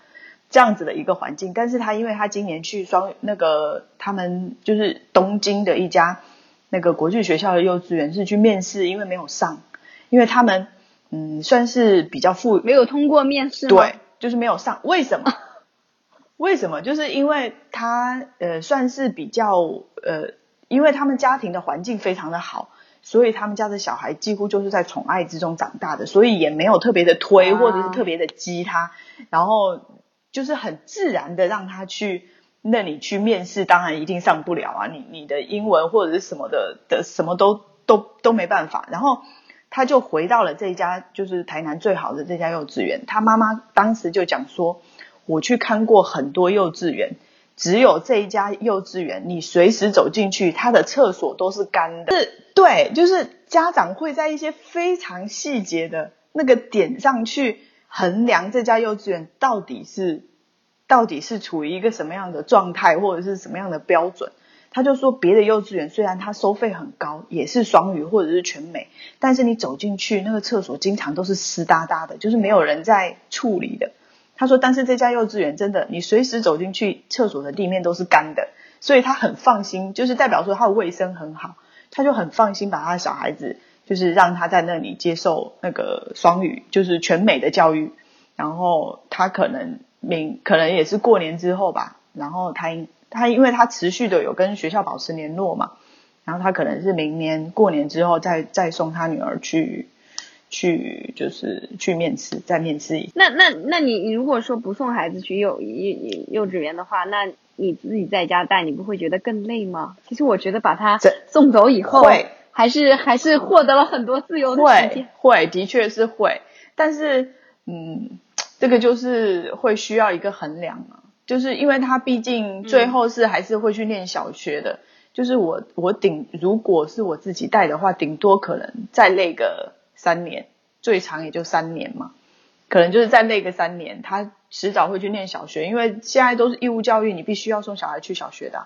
这样子的一个环境，但是他因为他今年去双那个他们就是东京的一家那个国际学校的幼稚园是去面试，因为没有上，因为他们嗯算是比较富没有通过面试，对，就是没有上。为什么？[laughs] 为什么？就是因为他呃算是比较呃，因为他们家庭的环境非常的好，所以他们家的小孩几乎就是在宠爱之中长大的，所以也没有特别的推或者是特别的激他，然后。就是很自然的让他去那里去面试，当然一定上不了啊！你你的英文或者是什么的的什么都都都没办法。然后他就回到了这家就是台南最好的这家幼稚园。他妈妈当时就讲说：“我去看过很多幼稚园，只有这一家幼稚园，你随时走进去，他的厕所都是干的。”是，对，就是家长会在一些非常细节的那个点上去。衡量这家幼稚园到底是到底是处于一个什么样的状态，或者是什么样的标准？他就说，别的幼稚园虽然他收费很高，也是双语或者是全美，但是你走进去，那个厕所经常都是湿哒哒的，就是没有人在处理的。他说，但是这家幼稚园真的，你随时走进去，厕所的地面都是干的，所以他很放心，就是代表说他的卫生很好，他就很放心把他的小孩子。就是让他在那里接受那个双语，就是全美的教育。然后他可能明可能也是过年之后吧。然后他应他因为他持续的有跟学校保持联络嘛，然后他可能是明年过年之后再再送他女儿去去就是去面试，再面试一。那那那你你如果说不送孩子去幼幼幼稚园的话，那你自己在家带，你不会觉得更累吗？其实我觉得把他送走以后。还是还是获得了很多自由的时间，会的确是会，但是嗯，这个就是会需要一个衡量啊，就是因为他毕竟最后是还是会去念小学的，就是我我顶如果是我自己带的话，顶多可能再累个三年，最长也就三年嘛，可能就是再累个三年，他迟早会去念小学，因为现在都是义务教育，你必须要送小孩去小学的，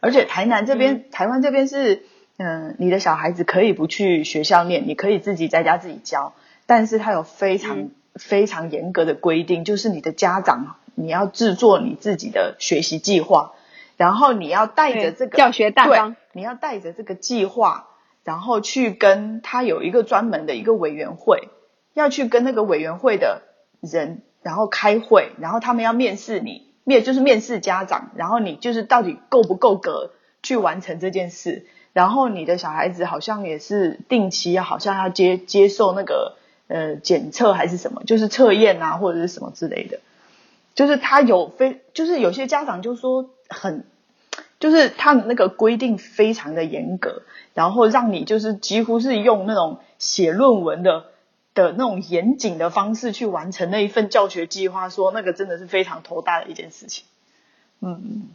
而且台南这边台湾这边是。嗯，你的小孩子可以不去学校念，你可以自己在家自己教，但是他有非常非常严格的规定，就是你的家长你要制作你自己的学习计划，然后你要带着这个教学大纲，你要带着这个计划，然后去跟他有一个专门的一个委员会，要去跟那个委员会的人，然后开会，然后他们要面试你，面就是面试家长，然后你就是到底够不够格去完成这件事。然后你的小孩子好像也是定期，好像要接接受那个呃检测还是什么，就是测验啊或者是什么之类的，就是他有非，就是有些家长就说很，就是他那个规定非常的严格，然后让你就是几乎是用那种写论文的的那种严谨的方式去完成那一份教学计划，说那个真的是非常头大的一件事情。嗯，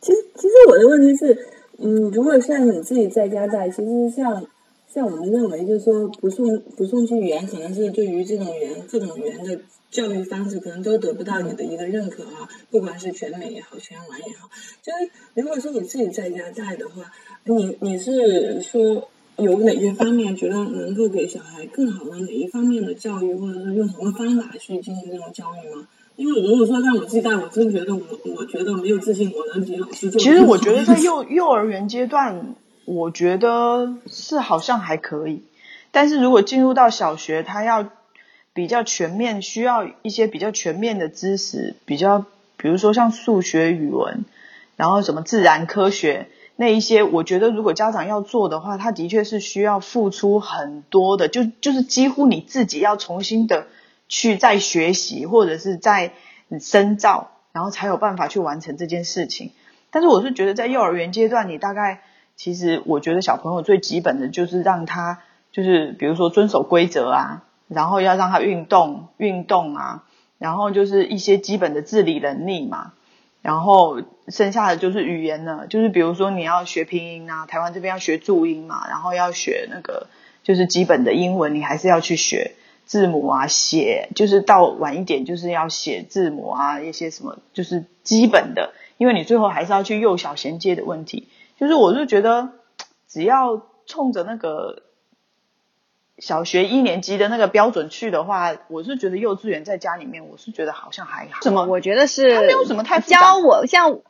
其实其实我的问题是。嗯，如果像你自己在家带，其实像像我们认为，就是说不送不送去语言，可能是对于这种语言这种语言的教育方式，可能都得不到你的一个认可啊。不管是全美也好，全完也好，就是如果说你自己在家带的话，你你是说有哪些方面觉得能够给小孩更好的哪一方面的教育，或者是用什么方法去进行这种教育吗？因为如果说让我自己带，我真觉得我我觉得没有自信，我能比老师做。其实我觉得在幼幼儿园阶段，我觉得是好像还可以，但是如果进入到小学，他要比较全面，需要一些比较全面的知识，比较比如说像数学、语文，然后什么自然科学那一些，我觉得如果家长要做的话，他的确是需要付出很多的，就就是几乎你自己要重新的去再学习，或者是在深造，然后才有办法去完成这件事情。但是我是觉得在幼儿园阶段，你大概其实我觉得小朋友最基本的就是让他就是比如说遵守规则啊，然后要让他运动运动啊。然后就是一些基本的自理能力嘛，然后剩下的就是语言了，就是比如说你要学拼音啊，台湾这边要学注音嘛，然后要学那个就是基本的英文，你还是要去学字母啊，写就是到晚一点就是要写字母啊，一些什么就是基本的，因为你最后还是要去幼小衔接的问题，就是我是觉得只要冲着那个。小学一年级的那个标准去的话，我是觉得幼稚园在家里面，我是觉得好像还好。什么？我觉得是他没有什么太教我像，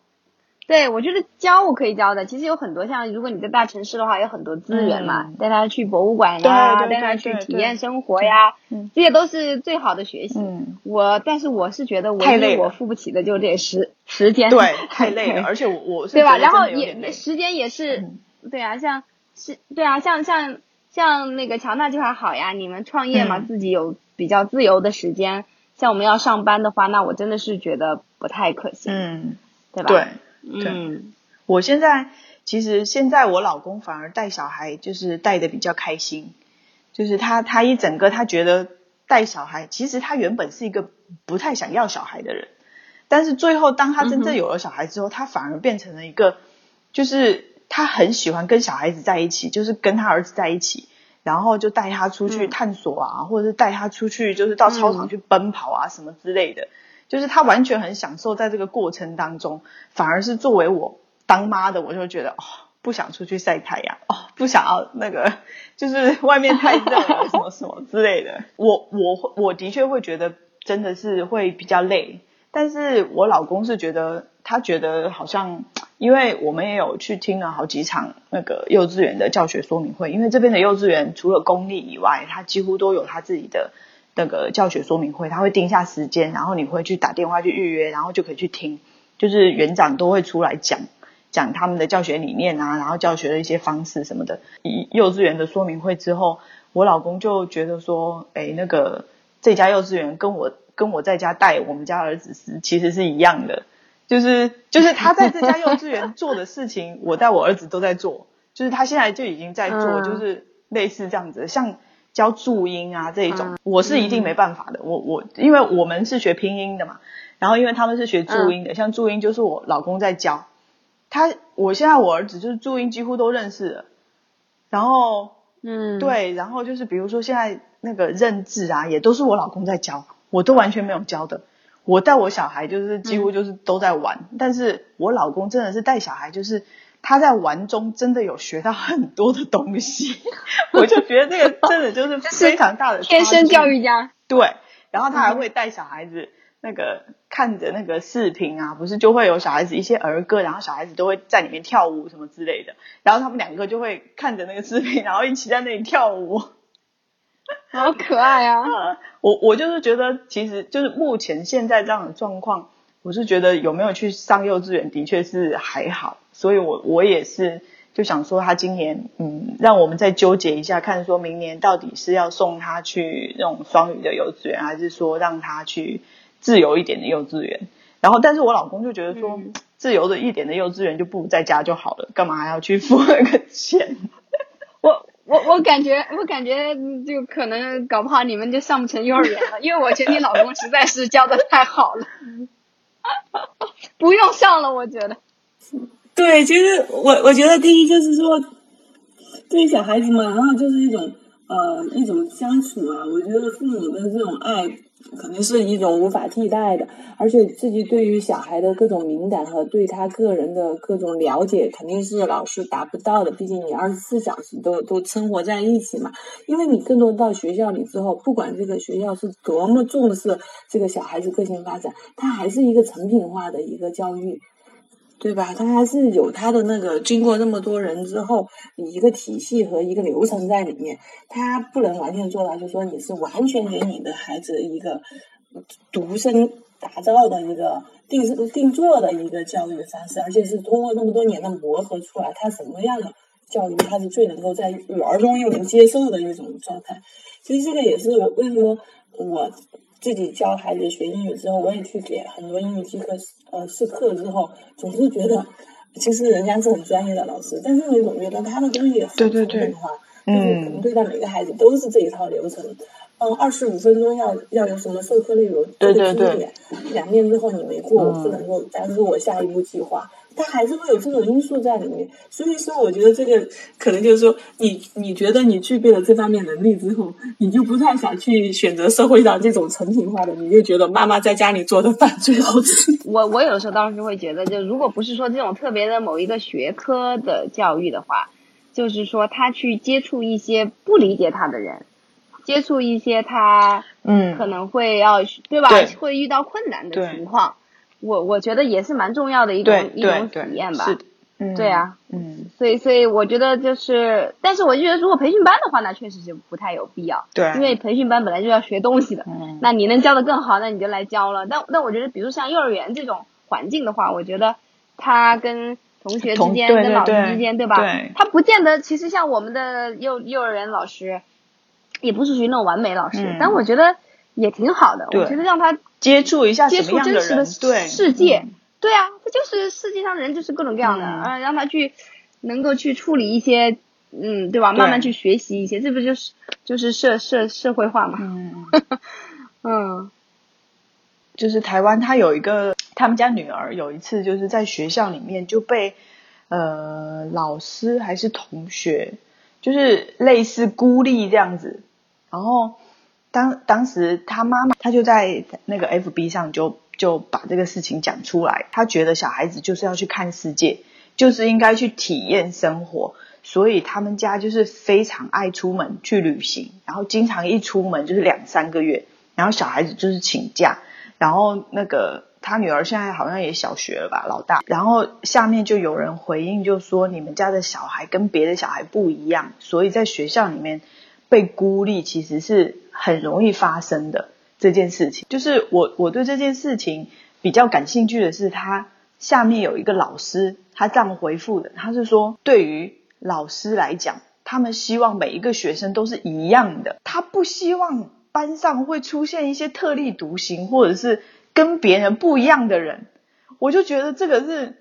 对我觉得教我可以教的。其实有很多像，如果你在大城市的话，有很多资源嘛，带他去博物馆呀，带他去体验生活呀，这些都是最好的学习。我但是我是觉得，太累，我付不起的就这时时间。对，太累了，而且我我是对吧？然后也时间也是，对啊，像是对啊，像像。像那个乔娜就还好呀，你们创业嘛，自己有比较自由的时间。像我们要上班的话，那我真的是觉得不太可行，嗯，对吧？对，嗯，我现在其实现在我老公反而带小孩就是带的比较开心，就是他他一整个他觉得带小孩，其实他原本是一个不太想要小孩的人，但是最后当他真正有了小孩之后，他反而变成了一个就是。他很喜欢跟小孩子在一起，就是跟他儿子在一起，然后就带他出去探索啊，或者是带他出去，就是到操场去奔跑啊，什么之类的。就是他完全很享受在这个过程当中，反而是作为我当妈的，我就觉得哦，不想出去晒太阳，哦，不想要那个，就是 [laughs] 外面太热了，什么什么之类的。我我我的确会觉得真的是会比较累，但是我老公是觉得他觉得好像。因为我们也有去听了好几场那个幼稚园的教学说明会，因为这边的幼稚园除了公立以外，它几乎都有他自己的那个教学说明会，他会定下时间，然后你会去打电话去预约，然后就可以去听，就是园长都会出来讲讲他们的教学理念啊，然后教学的一些方式什么的。幼稚园的说明会之后，我老公就觉得说，哎，那个这家幼稚园跟我跟我在家带我们家儿子是其实是一样的。就是就是他在这家幼稚园做的事情，我带我儿子都在做。就是他现在就已经在做，就是类似这样子，像教注音啊这一种，我是一定没办法的。我我因为我们是学拼音的嘛，然后因为他们是学注音的，像注音就是我老公在教。他我现在我儿子就是注音几乎都认识了，然后嗯对，然后就是比如说现在那个认字啊，也都是我老公在教，我都完全没有教的。我带我小孩就是几乎就是都在玩，但是我老公真的是带小孩，就是他在玩中真的有学到很多的东西，[laughs] 我就觉得这个真的 [laughs] 就是非常大的天生教育家。对，然后他还会带小孩子那个看着那个视频啊，不是就会有小孩子一些儿歌，然后小孩子都会在里面跳舞什么之类的，然后他们两个就会看着那个视频，然后一起在那里跳舞。好可爱啊！[laughs] 我我就是觉得，其实就是目前现在这样的状况，我是觉得有没有去上幼稚园，的确是还好。所以，我我也是就想说，他今年嗯，让我们再纠结一下，看说明年到底是要送他去那种双语的幼稚园，还是说让他去自由一点的幼稚园。然后，但是我老公就觉得说，自由的一点的幼稚园就不如在家就好了，干嘛还要去付那个钱？[laughs] 我。我我感觉我感觉就可能搞不好你们就上不成幼儿园了，因为我觉得你老公实在是教的太好了，[laughs] [laughs] 不用上了，我觉得。对，其实我我觉得第一就是说，对小孩子嘛，然后就是一种呃一种相处啊，我觉得父母的这种爱。肯定是一种无法替代的，而且自己对于小孩的各种敏感和对他个人的各种了解，肯定是老师达不到的。毕竟你二十四小时都都生活在一起嘛。因为你更多到学校里之后，不管这个学校是多么重视这个小孩子个性发展，它还是一个成品化的一个教育。对吧？他还是有他的那个，经过那么多人之后，一个体系和一个流程在里面，他不能完全做到，就说你是完全给你的孩子一个独身打造的一个定定做的一个教育方式，而且是通过那么多年的磨合出来，他什么样的教育他是最能够在育儿中又能接受的一种状态。其实这个也是我为什么我自己教孩子学英语之后，我也去给很多英语机课呃试课之后，总是觉得其实人家是很专业的老师，但是你总觉得他的东西很对对对，就是可能对待每个孩子都是这一套流程。嗯，二十五分钟要要有什么授课内容？对对对。两遍之后你没过，我不能够，但是我下一步计划，他还是会有这种因素在里面。所以说，我觉得这个可能就是说，你你觉得你具备了这方面能力之后，你就不太想去选择社会上这种成型化的，你就觉得妈妈在家里做的饭最好吃。[laughs] 我我有的时候当时会觉得，就如果不是说这种特别的某一个学科的教育的话，就是说他去接触一些不理解他的人。接触一些他，嗯，可能会要对吧？会遇到困难的情况，我我觉得也是蛮重要的一种一种体验吧。是，对啊，嗯，所以所以我觉得就是，但是我就觉得如果培训班的话，那确实是不太有必要。对，因为培训班本来就要学东西的，那你能教的更好，那你就来教了。但但我觉得，比如像幼儿园这种环境的话，我觉得他跟同学之间、跟老师之间，对吧？他不见得，其实像我们的幼幼儿园老师。也不是属于那种完美老师，但我觉得也挺好的。我觉得让他接触一下接触真实的世界，对啊，这就是世界上人就是各种各样的啊，让他去能够去处理一些，嗯，对吧？慢慢去学习一些，这不就是就是社社社会化嘛？嗯 [laughs] 嗯，就是台湾他有一个他们家女儿有一次就是在学校里面就被呃老师还是同学就是类似孤立这样子。然后，当当时他妈妈，他就在那个 F B 上就就把这个事情讲出来。他觉得小孩子就是要去看世界，就是应该去体验生活，所以他们家就是非常爱出门去旅行，然后经常一出门就是两三个月，然后小孩子就是请假。然后那个他女儿现在好像也小学了吧，老大。然后下面就有人回应，就说你们家的小孩跟别的小孩不一样，所以在学校里面。被孤立其实是很容易发生的这件事情，就是我我对这件事情比较感兴趣的是，他下面有一个老师，他这样回复的，他是说，对于老师来讲，他们希望每一个学生都是一样的，他不希望班上会出现一些特立独行或者是跟别人不一样的人。我就觉得这个是，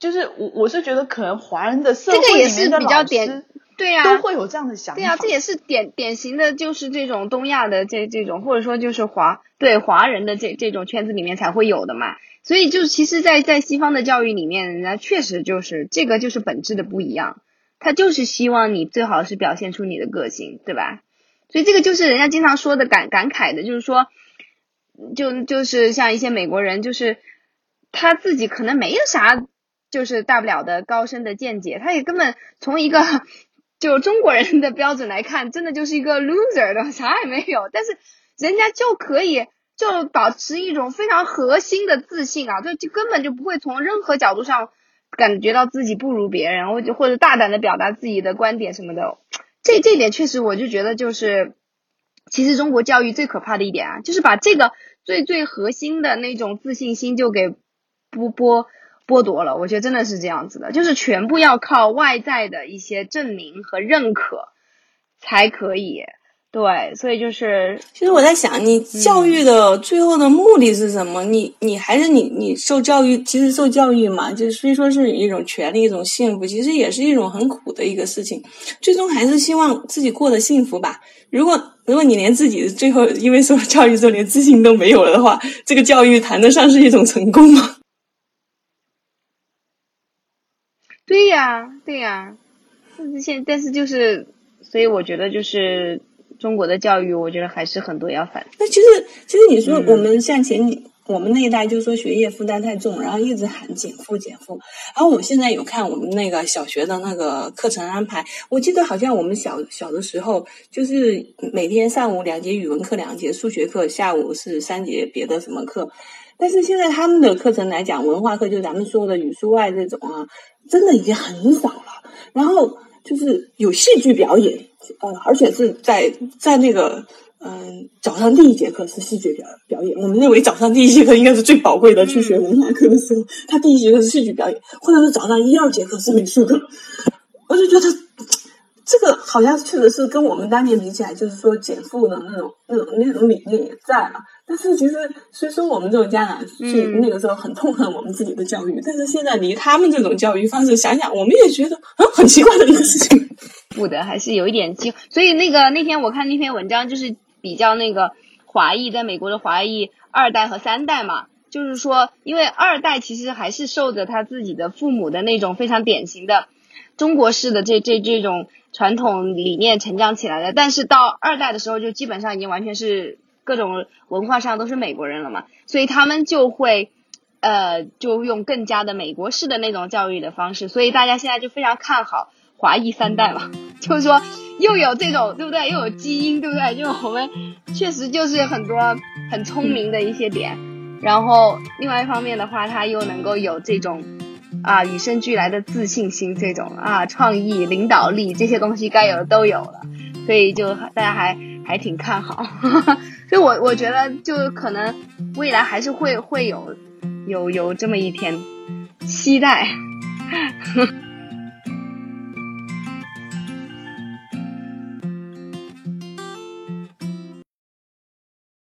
就是我我是觉得可能华人的社会里面的老师。对呀，都会有这样的想法。对呀，这也是典典型的，就是这种东亚的这这种，或者说就是华对华人的这这种圈子里面才会有的嘛。所以就其实，在在西方的教育里面，人家确实就是这个就是本质的不一样，他就是希望你最好是表现出你的个性，对吧？所以这个就是人家经常说的感感慨的，就是说，就就是像一些美国人，就是他自己可能没有啥就是大不了的高深的见解，他也根本从一个。就中国人的标准来看，真的就是一个 loser 的，啥也没有。但是人家就可以就保持一种非常核心的自信啊，就就根本就不会从任何角度上感觉到自己不如别人，或者或者大胆的表达自己的观点什么的。这这点确实，我就觉得就是，其实中国教育最可怕的一点啊，就是把这个最最核心的那种自信心就给剥剥。剥夺了，我觉得真的是这样子的，就是全部要靠外在的一些证明和认可才可以。对，所以就是，其实我在想，你教育的最后的目的是什么？你你还是你你受教育，其实受教育嘛，就是虽说是一种权利，一种幸福，其实也是一种很苦的一个事情。最终还是希望自己过得幸福吧。如果如果你连自己最后因为受教育之后连自信都没有了的话，这个教育谈得上是一种成功吗？对呀，对呀，但是现但是就是，所以我觉得就是中国的教育，我觉得还是很多要反。那其实其实你说我们像前我们那一代，就说学业负担太重，然后一直喊减负减负。然后我现在有看我们那个小学的那个课程安排，我记得好像我们小小的时候，就是每天上午两节语文课，两节数学课，下午是三节别的什么课。但是现在他们的课程来讲，文化课就咱们说的语数外这种啊，真的已经很少了。然后就是有戏剧表演，呃，而且是在在那个嗯早上第一节课是戏剧表表演，我们认为早上第一节课应该是最宝贵的，去学文化课的时候，他第一节课是戏剧表演，或者是早上一二节课是美术课，我就觉得。这个好像确实是跟我们当年比起来，就是说减负的那种、那种、那种理念也在了。但是其实，虽说我们这种家长去那个时候很痛恨我们自己的教育，但是现在离他们这种教育方式想想，我们也觉得啊很奇怪的一个事情。[laughs] 不的，还是有一点机。所以那个那天我看那篇文章，就是比较那个华裔在美国的华裔二代和三代嘛，就是说，因为二代其实还是受着他自己的父母的那种非常典型的中国式的这这这种。传统理念成长起来的，但是到二代的时候，就基本上已经完全是各种文化上都是美国人了嘛，所以他们就会，呃，就用更加的美国式的那种教育的方式，所以大家现在就非常看好华裔三代嘛，[laughs] 就是说又有这种对不对，又有基因对不对，就我们确实就是很多很聪明的一些点，然后另外一方面的话，他又能够有这种。啊，与生俱来的自信心，这种啊，创意、领导力这些东西该有的都有了，所以就大家还还挺看好。[laughs] 就我我觉得就可能未来还是会会有有有这么一天，期待。